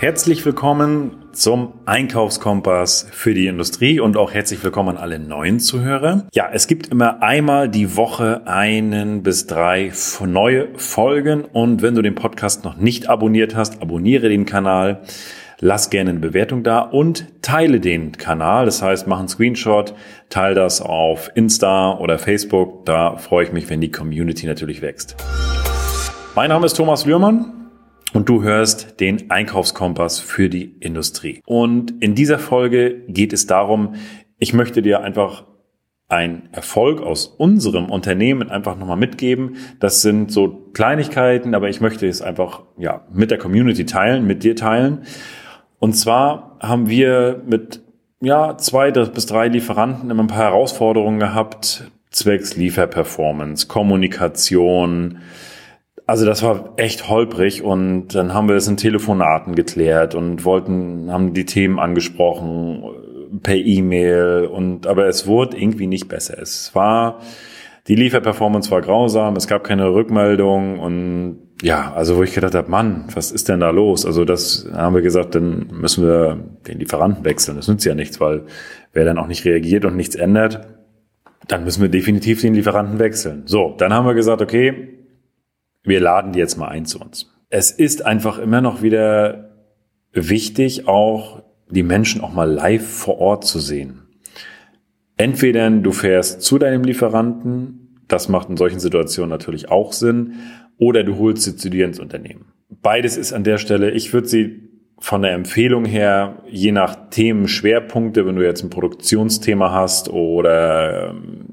Herzlich willkommen zum Einkaufskompass für die Industrie und auch herzlich willkommen an alle neuen Zuhörer. Ja, es gibt immer einmal die Woche einen bis drei neue Folgen und wenn du den Podcast noch nicht abonniert hast, abonniere den Kanal, lass gerne eine Bewertung da und teile den Kanal. Das heißt, mach einen Screenshot, teile das auf Insta oder Facebook. Da freue ich mich, wenn die Community natürlich wächst. Mein Name ist Thomas Lührmann und du hörst den Einkaufskompass für die Industrie. Und in dieser Folge geht es darum, ich möchte dir einfach ein Erfolg aus unserem Unternehmen einfach nochmal mitgeben. Das sind so Kleinigkeiten, aber ich möchte es einfach ja mit der Community teilen, mit dir teilen. Und zwar haben wir mit ja zwei bis drei Lieferanten immer ein paar Herausforderungen gehabt zwecks Lieferperformance, Kommunikation, also das war echt holprig und dann haben wir es in Telefonaten geklärt und wollten, haben die Themen angesprochen per E-Mail und aber es wurde irgendwie nicht besser. Es war die Lieferperformance war grausam, es gab keine Rückmeldung und ja, also wo ich gedacht habe, Mann, was ist denn da los? Also das haben wir gesagt, dann müssen wir den Lieferanten wechseln. Das nützt ja nichts, weil wer dann auch nicht reagiert und nichts ändert, dann müssen wir definitiv den Lieferanten wechseln. So, dann haben wir gesagt, okay, wir laden die jetzt mal ein zu uns. Es ist einfach immer noch wieder wichtig, auch die Menschen auch mal live vor Ort zu sehen. Entweder du fährst zu deinem Lieferanten, das macht in solchen Situationen natürlich auch Sinn, oder du holst sie zu dir ins Unternehmen. Beides ist an der Stelle, ich würde sie von der Empfehlung her, je nach Themenschwerpunkte, wenn du jetzt ein Produktionsthema hast oder ähm,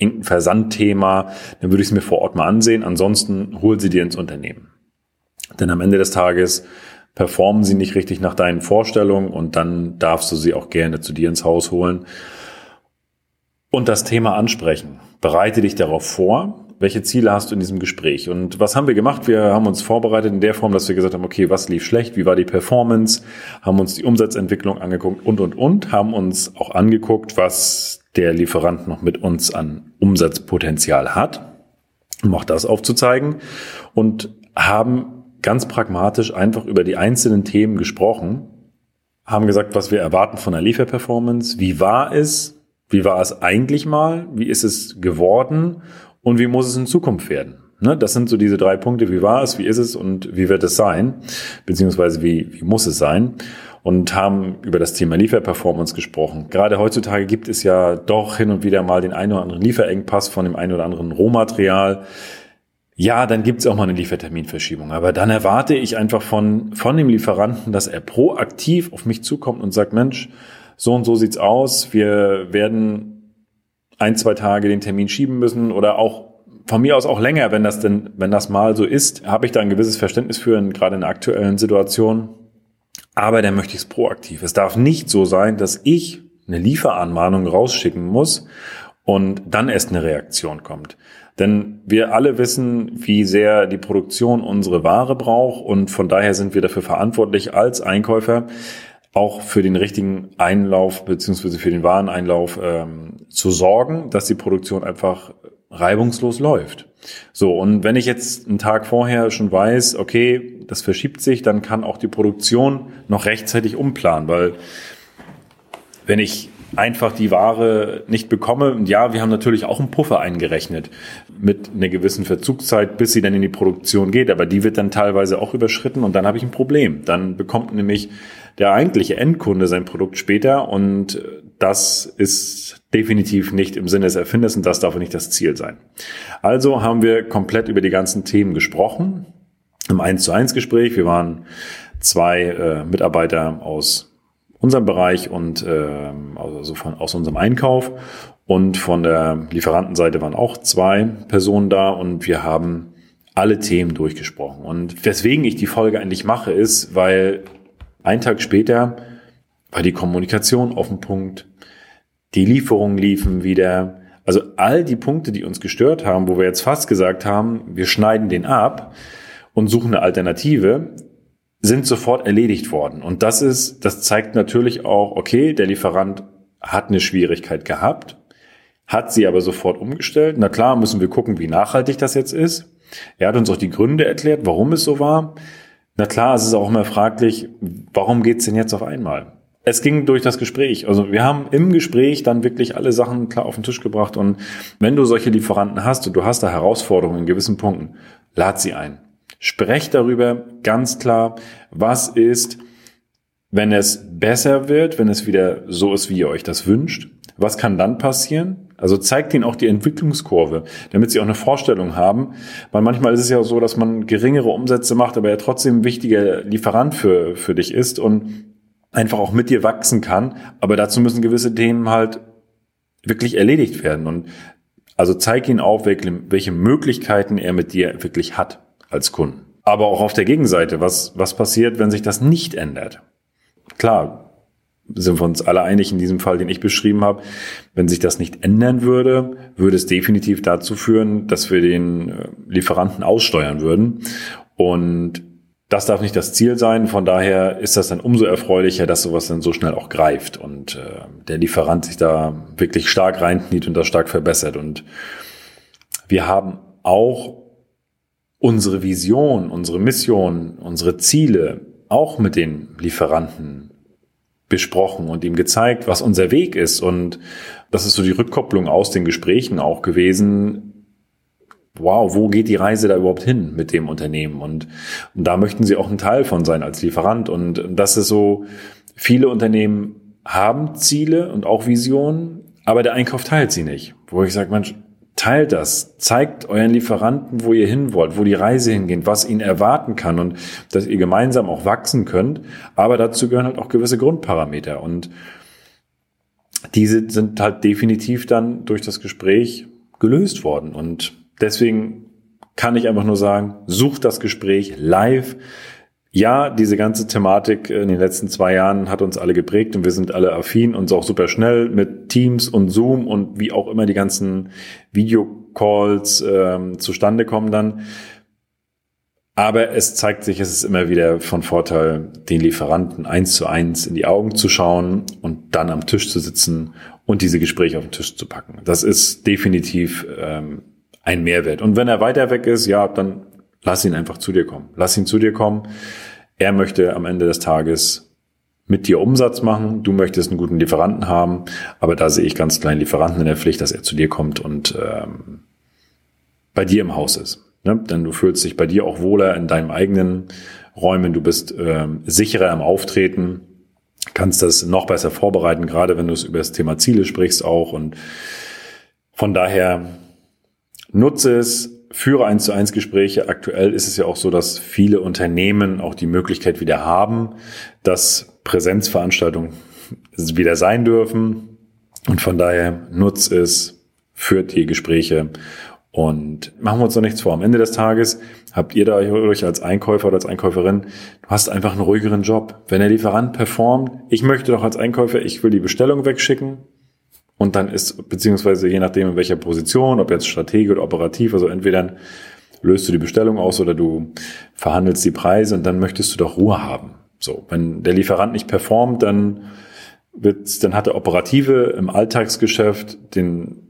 irgendein Versandthema, dann würde ich es mir vor Ort mal ansehen. Ansonsten hol sie dir ins Unternehmen. Denn am Ende des Tages performen sie nicht richtig nach deinen Vorstellungen und dann darfst du sie auch gerne zu dir ins Haus holen und das Thema ansprechen. Bereite dich darauf vor. Welche Ziele hast du in diesem Gespräch? Und was haben wir gemacht? Wir haben uns vorbereitet in der Form, dass wir gesagt haben, okay, was lief schlecht? Wie war die Performance? Haben uns die Umsatzentwicklung angeguckt und, und, und. Haben uns auch angeguckt, was der Lieferant noch mit uns an Umsatzpotenzial hat, um auch das aufzuzeigen und haben ganz pragmatisch einfach über die einzelnen Themen gesprochen, haben gesagt, was wir erwarten von der Lieferperformance, wie war es, wie war es eigentlich mal, wie ist es geworden und wie muss es in Zukunft werden. Ne, das sind so diese drei Punkte, wie war es, wie ist es und wie wird es sein, beziehungsweise wie, wie muss es sein und haben über das Thema Lieferperformance gesprochen. Gerade heutzutage gibt es ja doch hin und wieder mal den einen oder anderen Lieferengpass von dem einen oder anderen Rohmaterial. Ja, dann gibt es auch mal eine Lieferterminverschiebung. Aber dann erwarte ich einfach von, von dem Lieferanten, dass er proaktiv auf mich zukommt und sagt, Mensch, so und so sieht's aus. Wir werden ein, zwei Tage den Termin schieben müssen oder auch von mir aus auch länger, wenn das denn, wenn das mal so ist, habe ich da ein gewisses Verständnis für, gerade in der aktuellen Situation aber dann möchte ich es proaktiv. Es darf nicht so sein, dass ich eine Lieferanmahnung rausschicken muss und dann erst eine Reaktion kommt. Denn wir alle wissen, wie sehr die Produktion unsere Ware braucht und von daher sind wir dafür verantwortlich als Einkäufer auch für den richtigen Einlauf beziehungsweise für den Wareneinlauf ähm, zu sorgen, dass die Produktion einfach reibungslos läuft. So, und wenn ich jetzt einen Tag vorher schon weiß, okay, das verschiebt sich, dann kann auch die Produktion noch rechtzeitig umplanen, weil wenn ich einfach die Ware nicht bekomme, und ja, wir haben natürlich auch einen Puffer eingerechnet mit einer gewissen Verzugszeit, bis sie dann in die Produktion geht, aber die wird dann teilweise auch überschritten und dann habe ich ein Problem. Dann bekommt nämlich der eigentliche Endkunde sein Produkt später und das ist definitiv nicht im Sinne des Erfinders und das darf nicht das Ziel sein. Also haben wir komplett über die ganzen Themen gesprochen. Im 1 zu 1 Gespräch. Wir waren zwei äh, Mitarbeiter aus unserem Bereich und äh, also von, aus unserem Einkauf. Und von der Lieferantenseite waren auch zwei Personen da und wir haben alle Themen durchgesprochen. Und weswegen ich die Folge eigentlich mache, ist, weil ein Tag später war die Kommunikation auf dem Punkt, die Lieferungen liefen wieder. Also all die Punkte, die uns gestört haben, wo wir jetzt fast gesagt haben, wir schneiden den ab und suchen eine Alternative, sind sofort erledigt worden. Und das ist, das zeigt natürlich auch, okay, der Lieferant hat eine Schwierigkeit gehabt, hat sie aber sofort umgestellt. Na klar, müssen wir gucken, wie nachhaltig das jetzt ist. Er hat uns auch die Gründe erklärt, warum es so war. Na klar, es ist auch immer fraglich, warum geht's denn jetzt auf einmal? Es ging durch das Gespräch. Also wir haben im Gespräch dann wirklich alle Sachen klar auf den Tisch gebracht. Und wenn du solche Lieferanten hast und du hast da Herausforderungen in gewissen Punkten, lad sie ein. Sprech darüber ganz klar, was ist, wenn es besser wird, wenn es wieder so ist, wie ihr euch das wünscht. Was kann dann passieren? Also zeigt ihnen auch die Entwicklungskurve, damit sie auch eine Vorstellung haben. Weil manchmal ist es ja so, dass man geringere Umsätze macht, aber er trotzdem ein wichtiger Lieferant für, für dich ist und einfach auch mit dir wachsen kann. Aber dazu müssen gewisse Themen halt wirklich erledigt werden. Und also zeig auch, welche, welche Möglichkeiten er mit dir wirklich hat als Kunden. Aber auch auf der Gegenseite, was, was passiert, wenn sich das nicht ändert? Klar, sind wir uns alle einig in diesem Fall, den ich beschrieben habe. Wenn sich das nicht ändern würde, würde es definitiv dazu führen, dass wir den äh, Lieferanten aussteuern würden. Und das darf nicht das Ziel sein. Von daher ist das dann umso erfreulicher, dass sowas dann so schnell auch greift und äh, der Lieferant sich da wirklich stark reinkniet und das stark verbessert. Und wir haben auch unsere Vision, unsere Mission, unsere Ziele auch mit den Lieferanten besprochen und ihm gezeigt, was unser Weg ist. Und das ist so die Rückkopplung aus den Gesprächen auch gewesen, wow, wo geht die Reise da überhaupt hin mit dem Unternehmen? Und, und da möchten sie auch ein Teil von sein als Lieferant. Und das ist so, viele Unternehmen haben Ziele und auch Visionen, aber der Einkauf teilt sie nicht. Wo ich sage, Mensch, teilt das, zeigt euren Lieferanten, wo ihr hin wollt, wo die Reise hingeht, was ihn erwarten kann und dass ihr gemeinsam auch wachsen könnt. Aber dazu gehören halt auch gewisse Grundparameter und diese sind halt definitiv dann durch das Gespräch gelöst worden und Deswegen kann ich einfach nur sagen, sucht das Gespräch live. Ja, diese ganze Thematik in den letzten zwei Jahren hat uns alle geprägt und wir sind alle affin und auch super schnell mit Teams und Zoom und wie auch immer die ganzen Videocalls ähm, zustande kommen dann. Aber es zeigt sich, es ist immer wieder von Vorteil, den Lieferanten eins zu eins in die Augen zu schauen und dann am Tisch zu sitzen und diese Gespräche auf den Tisch zu packen. Das ist definitiv ähm, ein Mehrwert. Und wenn er weiter weg ist, ja, dann lass ihn einfach zu dir kommen. Lass ihn zu dir kommen. Er möchte am Ende des Tages mit dir Umsatz machen. Du möchtest einen guten Lieferanten haben, aber da sehe ich ganz kleinen Lieferanten in der Pflicht, dass er zu dir kommt und ähm, bei dir im Haus ist. Ne? Denn du fühlst dich bei dir auch wohler in deinem eigenen Räumen. Du bist ähm, sicherer im Auftreten, kannst das noch besser vorbereiten, gerade wenn du es über das Thema Ziele sprichst auch. Und von daher Nutze es, führe eins zu eins Gespräche. Aktuell ist es ja auch so, dass viele Unternehmen auch die Möglichkeit wieder haben, dass Präsenzveranstaltungen wieder sein dürfen. Und von daher nutze es, führt die Gespräche und machen wir uns doch nichts vor. Am Ende des Tages habt ihr da euch als Einkäufer oder als Einkäuferin, du hast einfach einen ruhigeren Job. Wenn der Lieferant performt, ich möchte doch als Einkäufer, ich will die Bestellung wegschicken, und dann ist, beziehungsweise je nachdem in welcher Position, ob jetzt Strategie oder operativ, also entweder löst du die Bestellung aus oder du verhandelst die Preise und dann möchtest du doch Ruhe haben. So, wenn der Lieferant nicht performt, dann wird, dann hat der Operative im Alltagsgeschäft den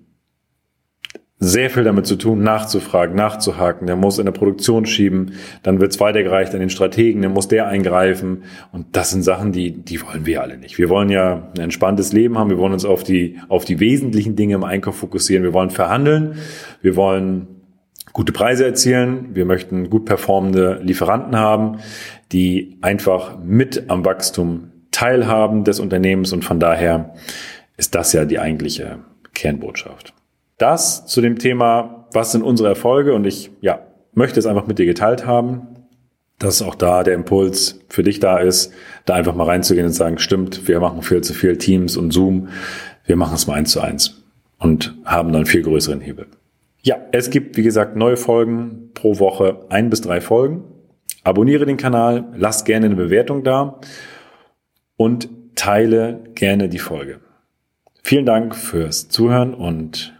sehr viel damit zu tun, nachzufragen, nachzuhaken. Der muss in der Produktion schieben, dann wird es weitergereicht an den Strategen, dann muss der eingreifen. Und das sind Sachen, die, die wollen wir alle nicht. Wir wollen ja ein entspanntes Leben haben, wir wollen uns auf die, auf die wesentlichen Dinge im Einkauf fokussieren, wir wollen verhandeln, wir wollen gute Preise erzielen, wir möchten gut performende Lieferanten haben, die einfach mit am Wachstum teilhaben des Unternehmens und von daher ist das ja die eigentliche Kernbotschaft. Das zu dem Thema, was sind unsere Erfolge? Und ich, ja, möchte es einfach mit dir geteilt haben, dass auch da der Impuls für dich da ist, da einfach mal reinzugehen und sagen, stimmt, wir machen viel zu viel Teams und Zoom, wir machen es mal eins zu eins und haben dann viel größeren Hebel. Ja, es gibt, wie gesagt, neue Folgen pro Woche, ein bis drei Folgen. Abonniere den Kanal, lass gerne eine Bewertung da und teile gerne die Folge. Vielen Dank fürs Zuhören und